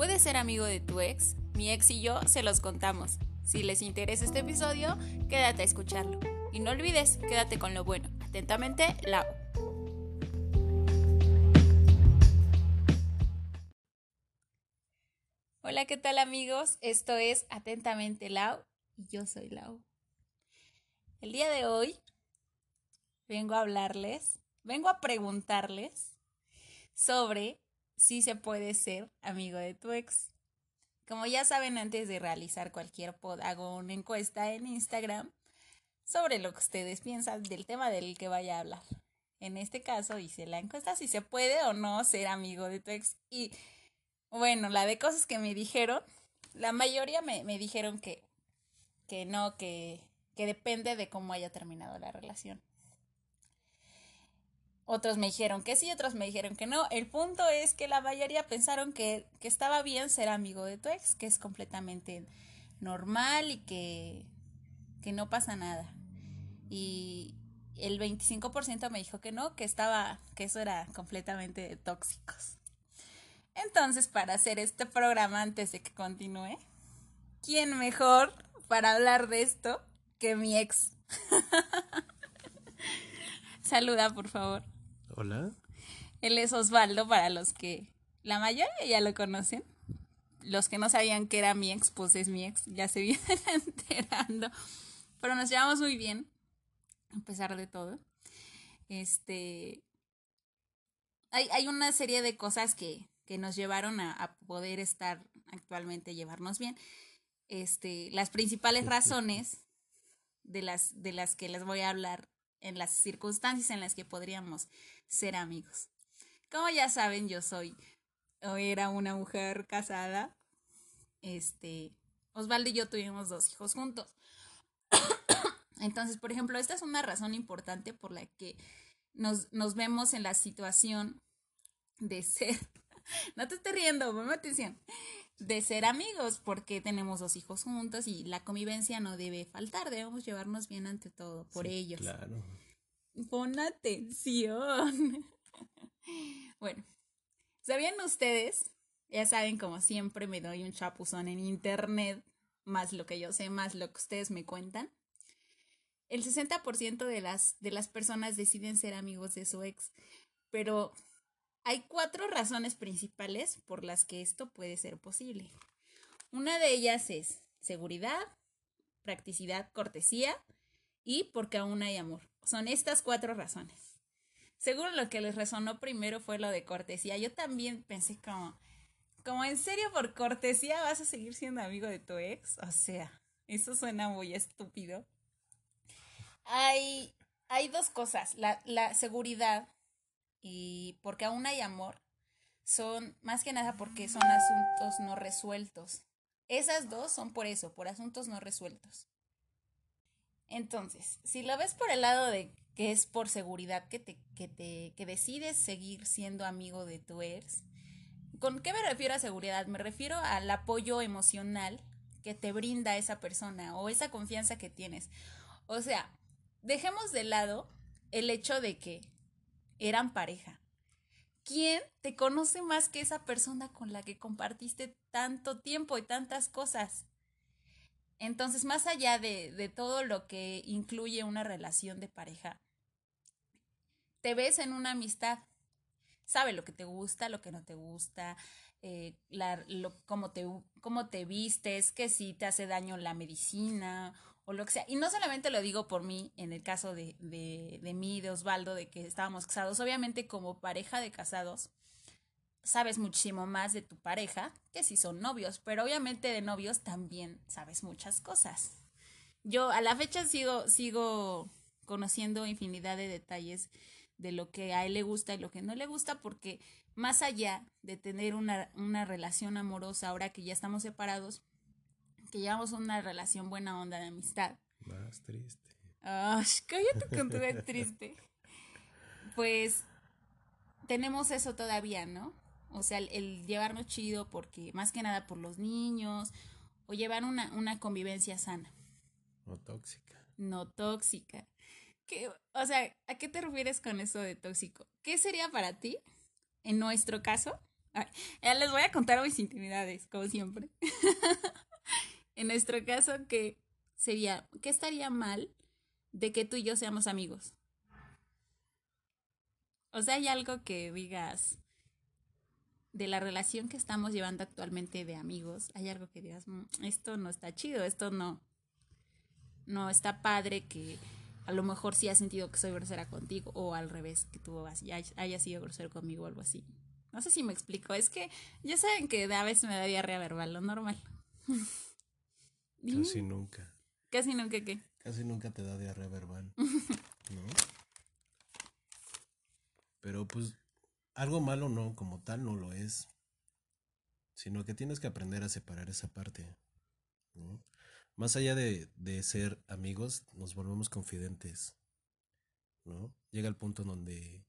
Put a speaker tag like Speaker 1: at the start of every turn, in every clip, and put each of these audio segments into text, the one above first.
Speaker 1: ¿Puedes ser amigo de tu ex? Mi ex y yo se los contamos. Si les interesa este episodio, quédate a escucharlo. Y no olvides, quédate con lo bueno. Atentamente, Lau. Hola, ¿qué tal amigos? Esto es Atentamente Lau y yo soy Lau. El día de hoy vengo a hablarles, vengo a preguntarles sobre si se puede ser amigo de tu ex. Como ya saben, antes de realizar cualquier pod, hago una encuesta en Instagram sobre lo que ustedes piensan del tema del que vaya a hablar. En este caso hice la encuesta si se puede o no ser amigo de tu ex. Y bueno, la de cosas que me dijeron, la mayoría me, me dijeron que, que no, que, que depende de cómo haya terminado la relación. Otros me dijeron que sí, otros me dijeron que no. El punto es que la mayoría pensaron que, que estaba bien ser amigo de tu ex, que es completamente normal y que, que no pasa nada. Y el 25% me dijo que no, que estaba, que eso era completamente tóxicos. Entonces, para hacer este programa antes de que continúe, ¿quién mejor para hablar de esto que mi ex? Saluda, por favor.
Speaker 2: Hola.
Speaker 1: Él es Osvaldo para los que la mayoría ya lo conocen. Los que no sabían que era mi ex, pues es mi ex, ya se vienen enterando. Pero nos llevamos muy bien, a pesar de todo. Este. Hay, hay una serie de cosas que, que nos llevaron a, a, poder estar actualmente, llevarnos bien. Este, las principales razones de las, de las que les voy a hablar en las circunstancias en las que podríamos ser amigos. Como ya saben, yo soy o era una mujer casada. Este, Osvaldo y yo tuvimos dos hijos juntos. Entonces, por ejemplo, esta es una razón importante por la que nos, nos vemos en la situación de ser, no te estés riendo, ponme atención, de ser amigos, porque tenemos dos hijos juntos y la convivencia no debe faltar, debemos llevarnos bien ante todo por
Speaker 2: Sí,
Speaker 1: ellos.
Speaker 2: Claro.
Speaker 1: Pon atención. bueno, ¿sabían ustedes? Ya saben, como siempre, me doy un chapuzón en internet, más lo que yo sé, más lo que ustedes me cuentan. El 60% de las, de las personas deciden ser amigos de su ex, pero hay cuatro razones principales por las que esto puede ser posible. Una de ellas es seguridad, practicidad, cortesía y porque aún hay amor. Son estas cuatro razones. Seguro lo que les resonó primero fue lo de cortesía. Yo también pensé como, como en serio por cortesía vas a seguir siendo amigo de tu ex. O sea, eso suena muy estúpido. Hay, hay dos cosas. La, la seguridad y porque aún hay amor son más que nada porque son asuntos no resueltos. Esas dos son por eso, por asuntos no resueltos. Entonces, si lo ves por el lado de que es por seguridad que te, que te, que decides seguir siendo amigo de tu ex, ¿con qué me refiero a seguridad? Me refiero al apoyo emocional que te brinda esa persona o esa confianza que tienes. O sea, dejemos de lado el hecho de que eran pareja. ¿Quién te conoce más que esa persona con la que compartiste tanto tiempo y tantas cosas? Entonces, más allá de, de, todo lo que incluye una relación de pareja, te ves en una amistad. Sabe lo que te gusta, lo que no te gusta, eh, la, lo, cómo, te, cómo te vistes, que si te hace daño la medicina o lo que sea. Y no solamente lo digo por mí, en el caso de, de, de mí, de Osvaldo, de que estábamos casados, obviamente como pareja de casados, sabes muchísimo más de tu pareja que si son novios, pero obviamente de novios también sabes muchas cosas. Yo a la fecha sigo, sigo conociendo infinidad de detalles de lo que a él le gusta y lo que no le gusta, porque más allá de tener una, una relación amorosa, ahora que ya estamos separados, que llevamos una relación buena onda de amistad.
Speaker 2: Más triste.
Speaker 1: Ay, cállate con tu triste. Pues tenemos eso todavía, ¿no? O sea, el, el, llevarnos chido porque, más que nada por los niños, o llevar una, una convivencia sana.
Speaker 2: No tóxica.
Speaker 1: No tóxica. ¿Qué, o sea, ¿a qué te refieres con eso de tóxico? ¿Qué sería para ti, en nuestro caso, ya les voy a contar mis intimidades, como siempre. en nuestro caso, que sería, ¿qué estaría mal de que tú y yo seamos amigos? O sea, hay algo que digas de la relación que estamos llevando actualmente de amigos, hay algo que digas, "Mm, esto no está chido, esto no, no está padre que a lo mejor sí has sentido que soy grosera contigo o al revés, que tú hayas, hayas sido grosero conmigo o algo así. No sé si me explico, es que ya saben que a veces me da diarrea verbal, lo normal.
Speaker 2: Casi nunca.
Speaker 1: Casi nunca qué.
Speaker 2: Casi nunca te da diarrea verbal. ¿No? Pero pues algo malo no, como tal no lo es. Sino que tienes que aprender a separar esa parte. Más allá de, de ser amigos, nos volvemos confidentes. ¿No? Llega el punto donde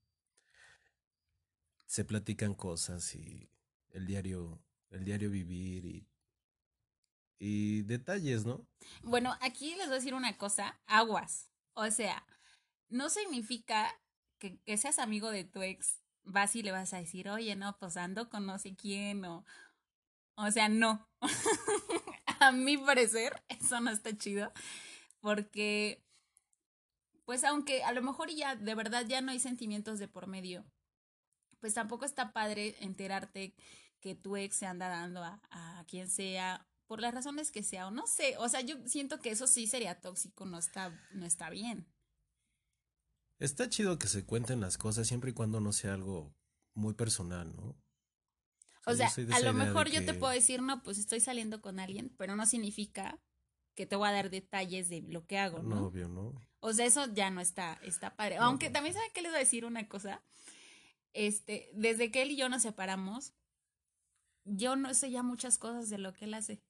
Speaker 2: se platican cosas y el diario, el diario vivir y, y detalles, ¿no?
Speaker 1: Bueno, aquí les voy a decir una cosa, aguas. O sea, no significa que seas amigo de tu ex, vas y le vas a decir, oye, no, pues ando con no sé quién, o, o sea, no. a mi parecer, eso no está chido, porque, pues aunque a lo mejor ya, de verdad, ya no hay sentimientos de por medio, pues tampoco está padre enterarte que tu ex se anda dando a, a quien sea por las razones que sea o no sé, o sea, yo siento que eso sí sería tóxico, no está no está bien.
Speaker 2: Está chido que se cuenten las cosas siempre y cuando no sea algo muy personal, ¿no?
Speaker 1: O sea, a lo mejor yo te puedo decir, no, pues estoy saliendo con alguien, pero no significa que te voy a dar detalles de lo que hago,
Speaker 2: No,
Speaker 1: ¿no?
Speaker 2: obvio, ¿no?
Speaker 1: O sea, eso ya no está, está padre.
Speaker 2: No,
Speaker 1: Aunque
Speaker 2: no.
Speaker 1: también sabe que les voy a decir una cosa. Este, desde que él y yo nos separamos, yo no sé ya muchas cosas de lo que él hace.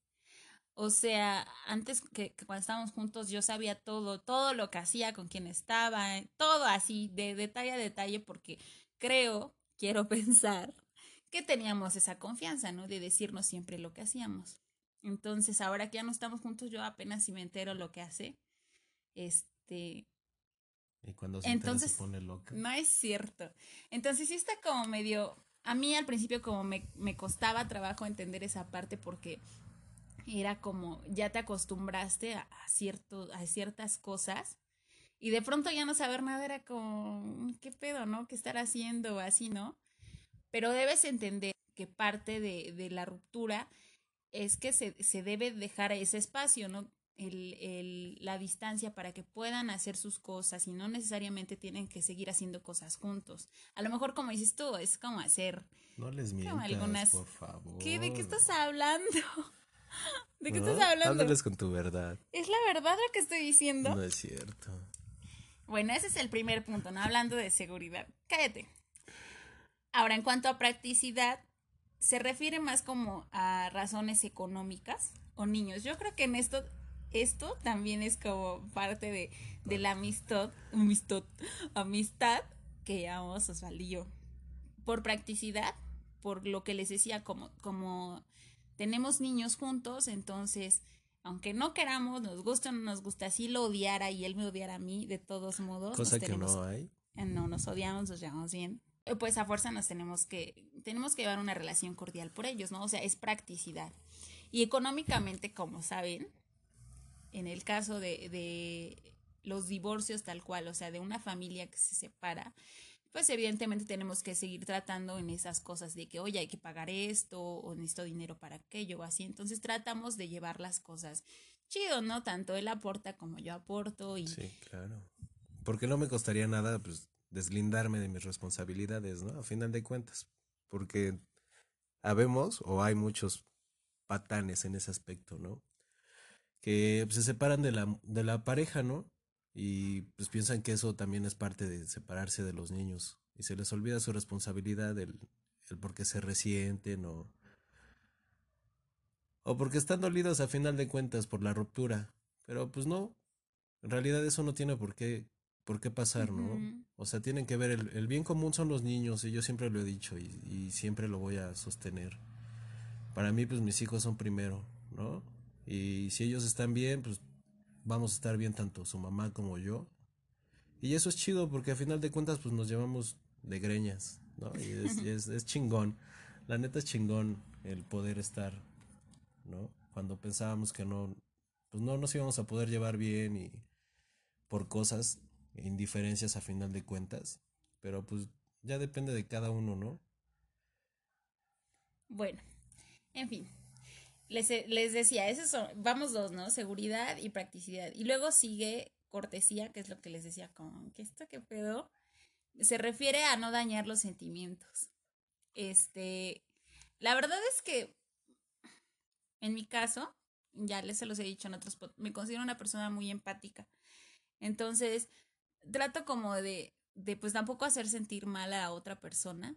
Speaker 1: O sea, antes que, que cuando estábamos juntos yo sabía todo, todo lo que hacía, con quién estaba, eh, todo así, de detalle a detalle, porque creo, quiero pensar, que teníamos esa confianza, ¿no? De decirnos siempre lo que hacíamos. Entonces, ahora que ya no estamos juntos, yo apenas si me entero lo que hace. Este,
Speaker 2: Y cuando se entera
Speaker 1: Entonces,
Speaker 2: se pone loca.
Speaker 1: no es cierto. Entonces sí está como medio... A mí al principio como me, me costaba trabajo entender esa parte porque era como ya te acostumbraste a, cierto, a ciertas cosas y de pronto ya no saber nada era como, ¿qué pedo, no? ¿Qué estar haciendo? Así, ¿no? Pero debes entender que parte de, de la ruptura es que se, se debe dejar ese espacio, ¿no? El, el, la distancia para que puedan hacer sus cosas y no necesariamente tienen que seguir haciendo cosas juntos. A lo mejor, como dices tú, es como hacer...
Speaker 2: No les mientas,
Speaker 1: algunas-
Speaker 2: por favor.
Speaker 1: ¿Qué? ¿De qué estás hablando? ¿De qué
Speaker 2: ¿No?
Speaker 1: estás hablando?
Speaker 2: Háblales con tu verdad.
Speaker 1: ¿Es la verdad lo que estoy diciendo?
Speaker 2: No es cierto.
Speaker 1: Bueno, ese es el primer punto, ¿no? Hablando de seguridad. Cállate. Ahora, en cuanto a practicidad, se refiere más como a razones económicas o niños. Yo creo que en esto, esto también es como parte de, de la amistad, amistad, amistad que llamamos Osvaldo. Por practicidad, por lo que les decía, como, como tenemos niños juntos, entonces, aunque no queramos, nos gusta o no nos gusta, si lo odiara y él me odiara a mí, de todos modos.
Speaker 2: Cosa que
Speaker 1: tenemos-
Speaker 2: no hay.
Speaker 1: eh, no nos odiamos, nos llevamos bien. Eh, Pues a fuerza nos tenemos que, tenemos que llevar una relación cordial por ellos, ¿no? O sea, es practicidad. Y económicamente, como saben, en el caso de, de los divorcios tal cual, o sea, de una familia que se separa, pues evidentemente tenemos que seguir tratando en esas cosas de que, oye, hay que pagar esto, o necesito dinero para aquello, o así. Entonces tratamos de llevar las cosas chido, ¿no? Tanto él aporta como yo aporto y
Speaker 2: Sí, claro. Porque no me costaría nada, pues, deslindarme de mis responsabilidades, ¿no? A final de cuentas. Porque habemos, o hay muchos patanes en ese aspecto, ¿no? Que pues, se separan de la, de la pareja, ¿no? Y pues piensan que eso también es parte de separarse de los niños. Y se les olvida su responsabilidad, el, el por qué se resienten o... O porque están dolidos a final de cuentas por la ruptura. Pero pues no, en realidad eso no tiene por qué, por qué pasar, ¿no? O sea, tienen que ver, el, el bien común son los niños, y yo siempre lo he dicho, y, y siempre lo voy a sostener. Para mí, pues mis hijos son primero, ¿no? Y si ellos están bien, pues vamos a estar bien tanto su mamá como yo. Y eso es chido, porque a final de cuentas, pues nos llevamos de greñas, ¿no? Y es, es, chingón. La neta es chingón el poder estar, ¿no? Cuando pensábamos que no, pues no nos íbamos a poder llevar bien y por cosas, indiferencias a final de cuentas, pero pues ya depende de cada uno, ¿no?
Speaker 1: Bueno, en fin, les, les decía, esos vamos dos, ¿no? Seguridad y practicidad. Y luego sigue cortesía, que es lo que les decía con que esto que pedo, se refiere a no dañar los sentimientos. Este, la verdad es que en mi caso, ya les se los he dicho en otros, me considero una persona muy empática. Entonces, trato como de, de pues tampoco hacer sentir mal a otra persona.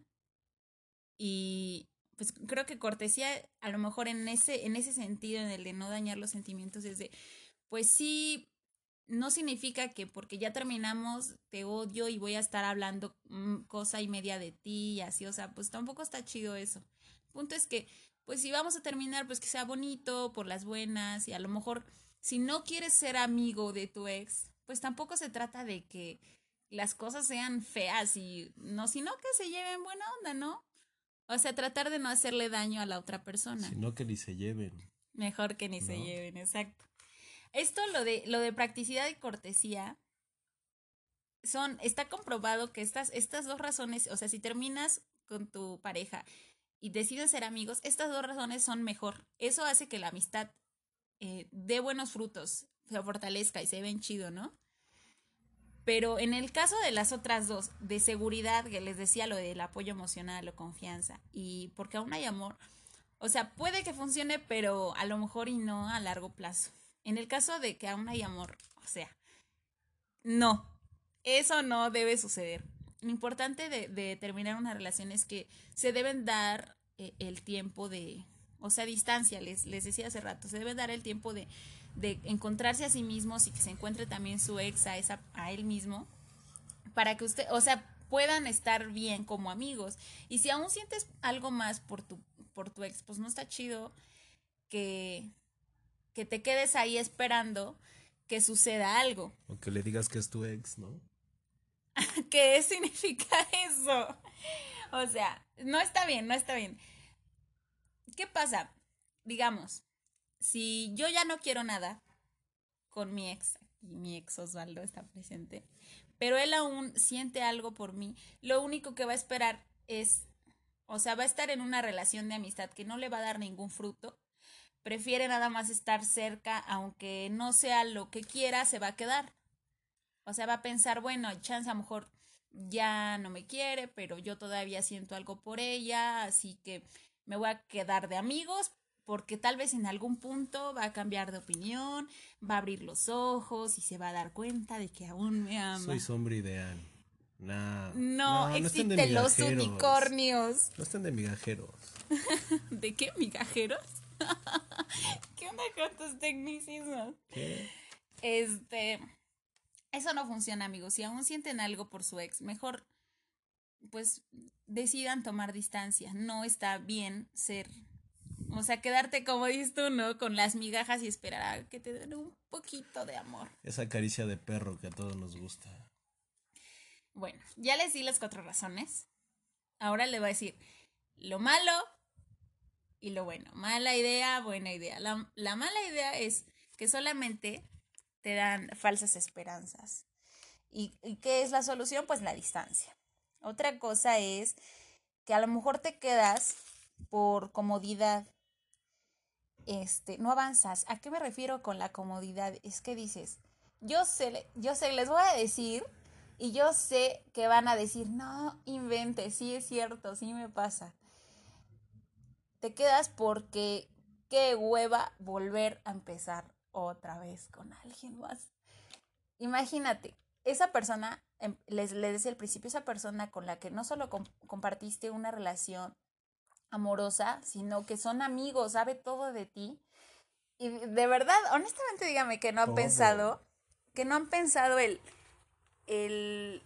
Speaker 1: Y pues creo que cortesía, a lo mejor en ese, en ese sentido, en el de no dañar los sentimientos, es de, pues sí, no significa que porque ya terminamos te odio y voy a estar hablando mm, cosa y media de ti y así, o sea, pues tampoco está chido eso. El punto es que, pues si vamos a terminar, pues que sea bonito, por las buenas y a lo mejor si no quieres ser amigo de tu ex, pues tampoco se trata de que las cosas sean feas y no, sino que se lleven buena onda, ¿no? O sea, tratar de no hacerle daño a la otra persona.
Speaker 2: Sino que ni se lleven.
Speaker 1: Mejor que ni se lleven, exacto. Esto, lo de, lo de practicidad y cortesía, son, está comprobado que estas, estas dos razones, o sea, si terminas con tu pareja y decides ser amigos, estas dos razones son mejor. Eso hace que la amistad eh, dé buenos frutos, se fortalezca y se ven chido, ¿no? Pero en el caso de las otras dos, de seguridad, que les decía lo del apoyo emocional o confianza, y porque aún hay amor, o sea, puede que funcione, pero a lo mejor y no a largo plazo. En el caso de que aún hay amor, o sea, no, eso no debe suceder. Lo importante de, terminar una relación es que se deben dar eh, el tiempo de, o sea, distancia, les, les decía hace rato, se debe dar el tiempo de de encontrarse a sí mismos y que se encuentre también su ex a, esa, a él mismo, para que usted, o sea, puedan estar bien como amigos. Y si aún sientes algo más por tu, por tu ex, pues no está chido que, que te quedes ahí esperando que suceda algo.
Speaker 2: O que le digas que es tu ex, ¿no?
Speaker 1: ¿Qué significa eso? O sea, no está bien, no está bien. ¿Qué pasa? Digamos, si yo ya no quiero nada con mi ex, y mi ex Osvaldo está presente, pero él aún siente algo por mí, lo único que va a esperar es, o sea, va a estar en una relación de amistad que no le va a dar ningún fruto, prefiere nada más estar cerca, aunque no sea lo que quiera, se va a quedar. O sea, va a pensar, bueno, chance a lo mejor ya no me quiere, pero yo todavía siento algo por ella, así que me voy a quedar de amigos, porque tal vez en algún punto va a cambiar de opinión, va a abrir los ojos y se va a dar cuenta de que aún me ama.
Speaker 2: Soy sombra ideal.
Speaker 1: no, no, existen los unicornios.
Speaker 2: No están de migajeros.
Speaker 1: ¿De qué migajeros? ¿Qué onda con tus tecnicismos? ¿Qué? Este, eso no funciona, amigos. Si aún sienten algo por su ex, mejor pues decidan tomar distancia. No está bien ser o sea, quedarte como dices tú, ¿no? Con las migajas y esperar a que te den un poquito de amor.
Speaker 2: Esa caricia de perro que a todos nos gusta.
Speaker 1: Bueno, ya les di las cuatro razones. Ahora le voy a decir lo malo y lo bueno. Mala idea, buena idea. La, la mala idea es que solamente te dan falsas esperanzas. ¿Y, ¿Y qué es la solución? Pues la distancia. Otra cosa es que a lo mejor te quedas por comodidad este, no avanzas. ¿A qué me refiero con la comodidad? Es que dices, yo sé, yo sé, les voy a decir y yo sé que van a decir, no, invente, sí es cierto, sí me pasa. Te quedas porque qué hueva volver a empezar otra vez con alguien más. Imagínate, esa persona, em, les, les decía al principio, esa persona con la que no solo compartiste una relación amorosa, sino que son amigos, sabe todo de ti. Y de verdad, honestamente dígame que no han pensado, que no han pensado el, el,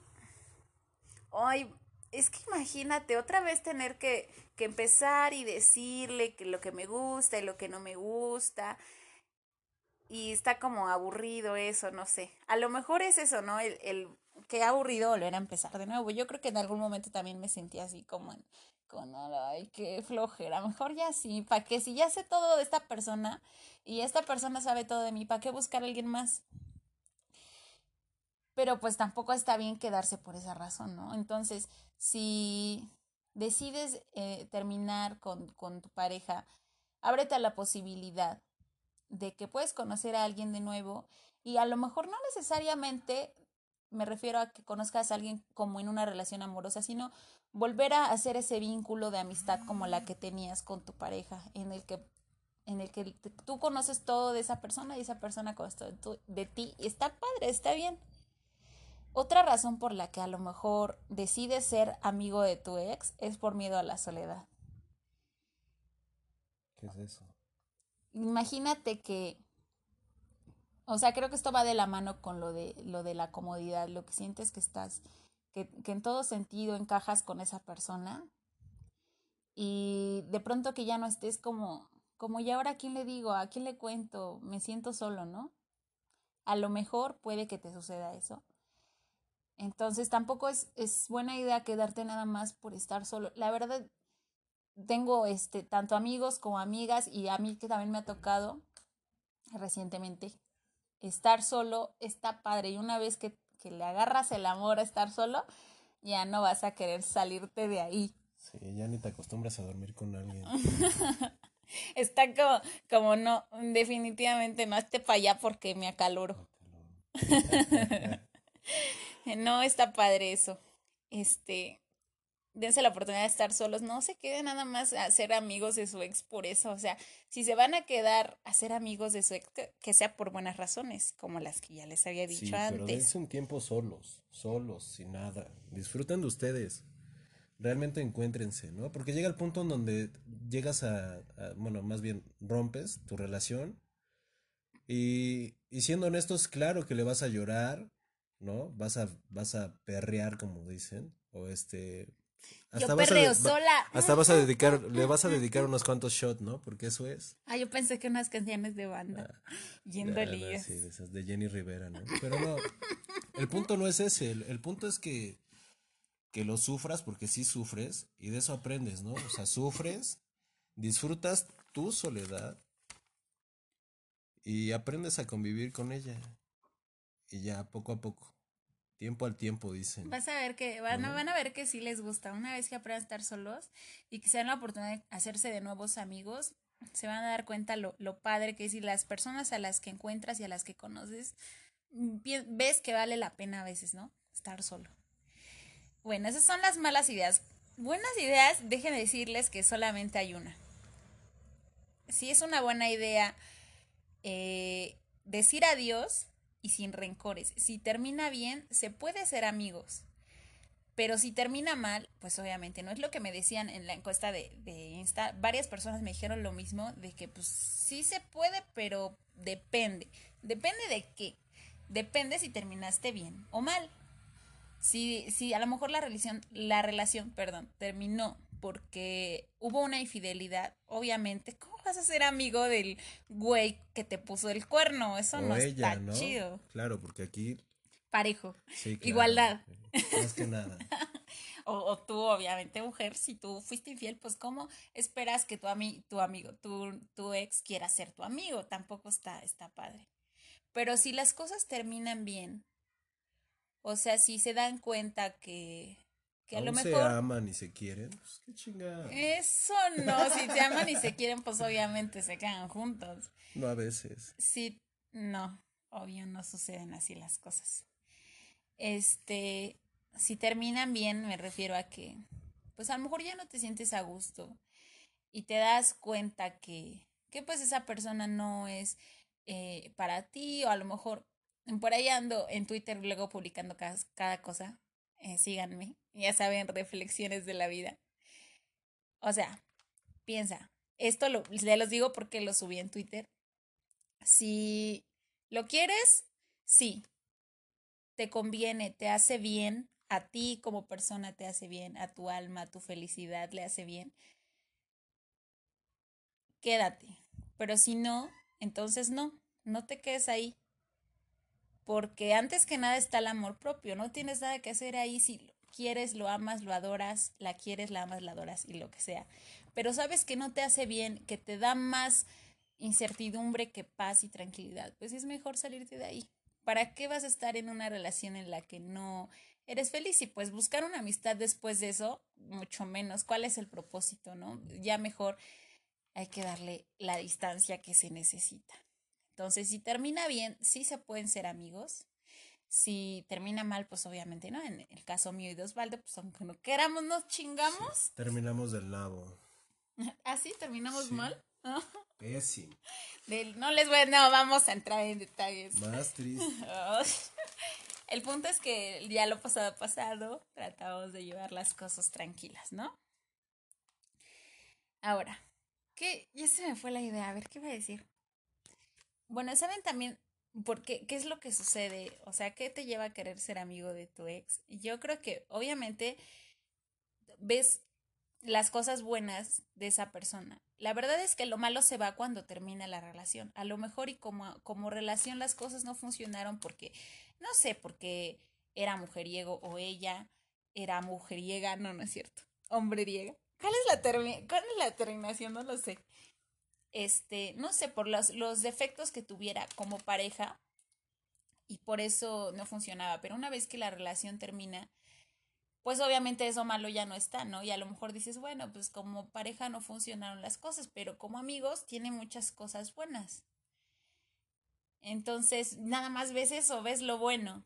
Speaker 1: ay, es que imagínate otra vez tener que, que empezar y decirle que lo que me gusta y lo que no me gusta. Y está como aburrido eso, no sé. A lo mejor es eso, ¿no? El, el qué aburrido volver a empezar de nuevo. Yo creo que en algún momento también me sentí así como en, con, ay, qué flojera. Mejor ya sí, ¿para qué? Si ya sé todo de esta persona y esta persona sabe todo de mí, ¿para qué buscar a alguien más? Pero pues tampoco está bien quedarse por esa razón, ¿no? Entonces, si decides eh, terminar con, con tu pareja, ábrete a la posibilidad de que puedes conocer a alguien de nuevo y a lo mejor no necesariamente me refiero a que conozcas a alguien como en una relación amorosa, sino volver a hacer ese vínculo de amistad como la que tenías con tu pareja, en el que en el que tú conoces todo de esa persona y esa persona conoce todo de ti. Está padre, está bien. Otra razón por la que a lo mejor decides ser amigo de tu ex es por miedo a la soledad.
Speaker 2: ¿Qué es eso?
Speaker 1: Imagínate que o sea, creo que esto va de la mano con lo de, lo de la comodidad, lo que sientes que estás, que, que en todo sentido encajas con esa persona y de pronto que ya no estés como, como, ¿y ahora a quién le digo? ¿A quién le cuento? Me siento solo, ¿no? A lo mejor puede que te suceda eso. Entonces tampoco es, es buena idea quedarte nada más por estar solo. La verdad, tengo este, tanto amigos como amigas y a mí que también me ha tocado recientemente estar solo está padre. Y una vez que, que, le agarras el amor a estar solo, ya no vas a querer salirte de ahí.
Speaker 2: Sí, ya ni te acostumbras a dormir con alguien.
Speaker 1: está como, como no, definitivamente no esté para allá porque me acaloro. no está padre eso. Este, dense la oportunidad de estar solos, no se queden nada más a ser amigos de su ex por eso, o sea, si se van a quedar a ser amigos de su ex, que, sea por buenas razones, como las que ya les había dicho sí, antes. Pero
Speaker 2: dense un tiempo solos, solos, sin nada, disfruten de ustedes, realmente encuéntrense, ¿no? Porque llega el punto en donde llegas a, a bueno, más bien rompes tu relación y, y siendo honestos, claro que le vas a llorar, ¿no? Vas a, vas a perrear, como dicen, o este,
Speaker 1: hasta yo perreo sola.
Speaker 2: Hasta vas a dedicar, le vas a dedicar unos cuantos shots, ¿no? Porque eso es.
Speaker 1: Ah, yo pensé que unas canciones de banda. Ah, yendo líos.
Speaker 2: Sí, de esas de Jenny Rivera, ¿no? Pero no, el punto no es ese. El, punto es que, que lo sufras, porque sí sufres, y de eso aprendes, ¿no? O sea, sufres, disfrutas tu soledad y aprendes a convivir con ella. Y ya poco a poco. Tiempo al tiempo, dicen.
Speaker 1: Vas a ver que, van, van a ver que sí les gusta. Una vez que aprendan a estar solos y que se den la oportunidad de hacerse de nuevos amigos, se van a dar cuenta lo, lo padre que es y las personas a las que encuentras y a las que conoces, mm, ves que vale la pena a veces, ¿no? Estar solo. Bueno, esas son las malas ideas. Buenas ideas, dejen de decirles que solamente hay una. Si es una buena idea eh, decir adiós, y sin rencores. Si termina bien, se puede ser amigos. Pero si termina mal, pues obviamente no es lo que me decían en la encuesta de, de Insta. Varias personas me dijeron lo mismo, de que pues sí se puede, pero depende. Depende de qué. Depende si terminaste bien o mal. Si, si a lo mejor la relación, la relación, perdón, terminó porque hubo una infidelidad, obviamente, ¿cómo vas a ser amigo del güey que te puso el cuerno? Eso no está chido.
Speaker 2: Claro, porque aquí...
Speaker 1: Parejo. Igualdad.
Speaker 2: Más que nada.
Speaker 1: o, tú, obviamente, mujer, si tú fuiste infiel, pues ¿cómo esperas que tu, ami tu amigo, tu, tu ex quiera ser tu amigo? Tampoco está, está padre. Pero si las cosas terminan bien, o sea, si se dan cuenta que que a lo mejor.
Speaker 2: se aman y se quieren, pues qué chingada.
Speaker 1: Eso no, si se aman y se quieren, pues obviamente se quedan juntos.
Speaker 2: No a veces.
Speaker 1: Sí, no, obvio no suceden así las cosas. Este, si terminan bien, me refiero a que, pues a lo mejor ya no te sientes a gusto y te das cuenta que, que pues esa persona no es eh, para ti o a lo mejor por ahí ando en Twitter luego publicando cada, cada cosa eh, síganme, ya saben, reflexiones de la vida. O sea, piensa, esto lo, les los digo porque lo subí en Twitter. Si lo quieres, sí, te conviene, te hace bien, a ti como persona te hace bien, a tu alma, a tu felicidad le hace bien. Quédate, pero si no, entonces no, no te quedes ahí Porque antes que nada está el amor propio, no tienes nada que hacer ahí si quieres, lo amas, lo adoras, la quieres, la amas, la adoras y lo que sea. Pero sabes que no te hace bien, que te da más incertidumbre que paz y tranquilidad, pues es mejor salirte de ahí. ¿Para qué vas a estar en una relación en la que no eres feliz? Y pues buscar una amistad después de eso, mucho menos. ¿Cuál es el propósito, no? Ya mejor hay que darle la distancia que se necesita. Entonces, si termina bien, sí se pueden ser amigos. Si termina mal, pues obviamente no. En el caso mío y de Osvaldo, pues aunque no queramos, nos chingamos.
Speaker 2: terminamos del nabo.
Speaker 1: ¿Ah, sí? ¿Terminamos mal?
Speaker 2: Pésimo.
Speaker 1: no les voy, no, vamos a entrar en detalles.
Speaker 2: Más triste.
Speaker 1: el punto es que ya lo pasado pasado, tratamos de llevar las cosas tranquilas, ¿no? Ahora, ¿qué? Ya se me fue la idea, a ver qué voy a decir. Bueno, ¿saben también por qué, qué es lo que sucede? O sea, ¿qué te lleva a querer ser amigo de tu ex? Yo creo que obviamente ves las cosas buenas de esa persona. La verdad es que lo malo se va cuando termina la relación. A lo mejor y como, como relación las cosas no funcionaron porque, no sé, porque era mujeriego o ella era mujeriega, no, no es cierto, hombreriega. ¿Cuál es la, cuál es la terminación? No lo sé. Este, no sé, por los, los defectos que tuviera como pareja y por eso no funcionaba. Pero una vez que la relación termina, pues obviamente eso malo ya no está, ¿no? Y a lo mejor dices, bueno, pues como pareja no funcionaron las cosas, pero como amigos tiene muchas cosas buenas. Entonces, nada más ves eso, ves lo bueno.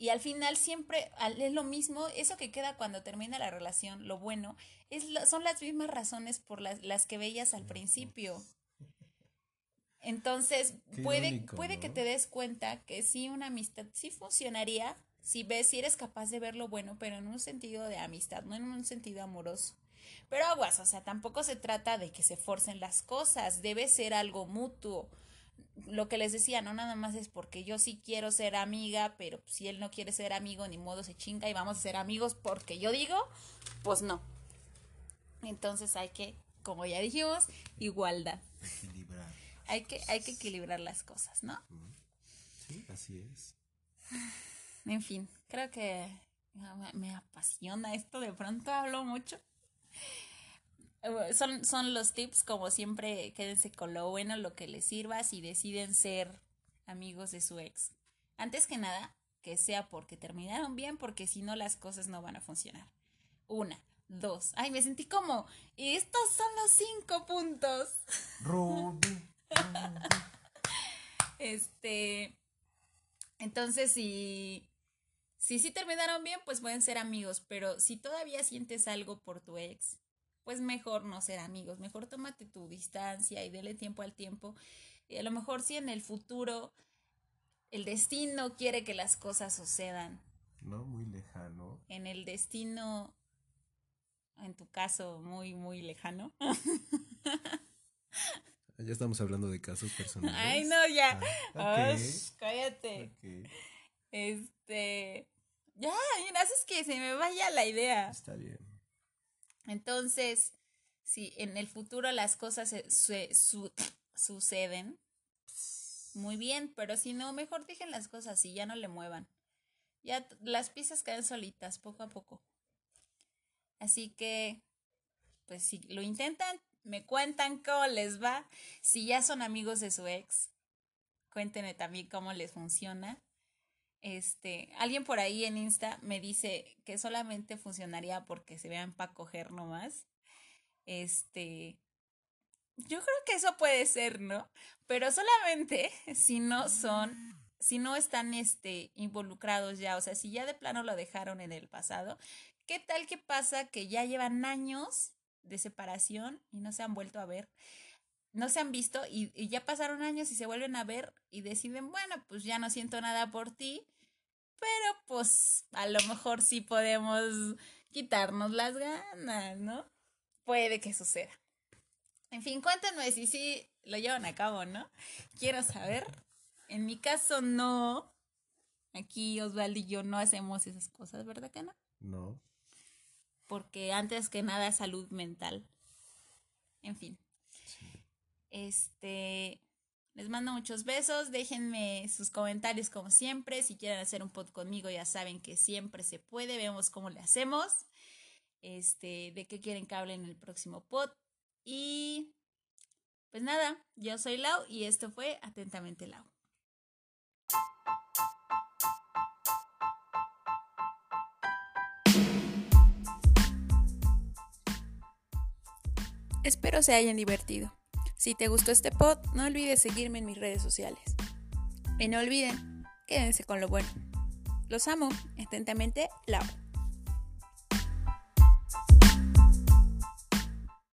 Speaker 1: Y al final siempre es lo mismo, eso que queda cuando termina la relación, lo bueno, es son las mismas razones por las, las que veías al principio. Entonces, puede, puede que te des cuenta que sí, una amistad sí funcionaría si ves, si eres capaz de ver lo bueno, pero en un sentido de amistad, no en un sentido amoroso. Pero aguas, o sea, tampoco se trata de que se forcen las cosas, debe ser algo mutuo. Lo que les decía, no nada más es porque yo sí quiero ser amiga, pero si él no quiere ser amigo, ni modo se chinga y vamos a ser amigos porque yo digo, pues no. Entonces hay que, como ya dijimos, igualdad. Equilibrar. Hay que, hay que equilibrar las cosas, ¿no?
Speaker 2: Sí, así es.
Speaker 1: En fin, creo que me apasiona esto, de pronto hablo mucho. Eh, son, son los tips, como siempre, quédense con lo bueno, lo que les sirva, si deciden ser amigos de su ex. Antes que nada, que sea porque terminaron bien, porque si no las cosas no van a funcionar. Una, dos. Ay, me sentí como, estos son los cinco puntos. este, entonces, si, si sí terminaron bien, pues pueden ser amigos, pero si todavía sientes algo por tu ex, pues mejor no ser amigos, mejor tómate tu distancia y dele tiempo al tiempo. Y a lo mejor si en el futuro el destino quiere que las cosas sucedan.
Speaker 2: No, muy lejano.
Speaker 1: En el destino, en tu caso, muy, muy lejano.
Speaker 2: Ya estamos hablando de casos personales.
Speaker 1: Ay, no, ya. Ah, cállate. Este. Ya, haces que se me vaya la idea.
Speaker 2: Está bien.
Speaker 1: Entonces, si en el futuro las cosas se, suceden, muy bien, pero si no, mejor dejen las cosas y ya no le muevan. Ya las piezas caen solitas, poco a poco. Así que, pues si lo intentan, me cuentan cómo les va. Si ya son amigos de su ex, cuéntenme también cómo les funciona. Este, alguien por ahí en Insta me dice que solamente funcionaría porque se vean para coger nomás. Este, yo creo que eso puede ser, ¿no? Pero solamente si no son, si no están este, involucrados ya, o sea, si ya de plano lo dejaron en el pasado, ¿qué tal que pasa que ya llevan años de separación y no se han vuelto a ver. No se han visto y, ya pasaron años y se vuelven a ver y deciden, bueno, pues ya no siento nada por ti, pero pues a lo mejor sí podemos quitarnos las ganas, ¿no? Puede que suceda. En fin, cuéntenme si sí lo llevan a cabo, ¿no? Quiero saber. En mi caso no. Aquí Osvaldo y yo no hacemos esas cosas, ¿verdad que no?
Speaker 2: No
Speaker 1: porque antes que nada salud mental. En fin. Este, Les mando muchos besos, déjenme sus comentarios como siempre, si quieren hacer un pod conmigo ya saben que siempre se puede, vemos cómo le hacemos, este, de qué quieren que hable en el próximo pod y pues nada, yo soy Lau y esto fue Atentamente Lau. Espero se hayan divertido. Si te gustó este pod, no olvides seguirme en mis redes sociales. Y no olviden, quédense con lo bueno. Los amo. Atentamente, Lau.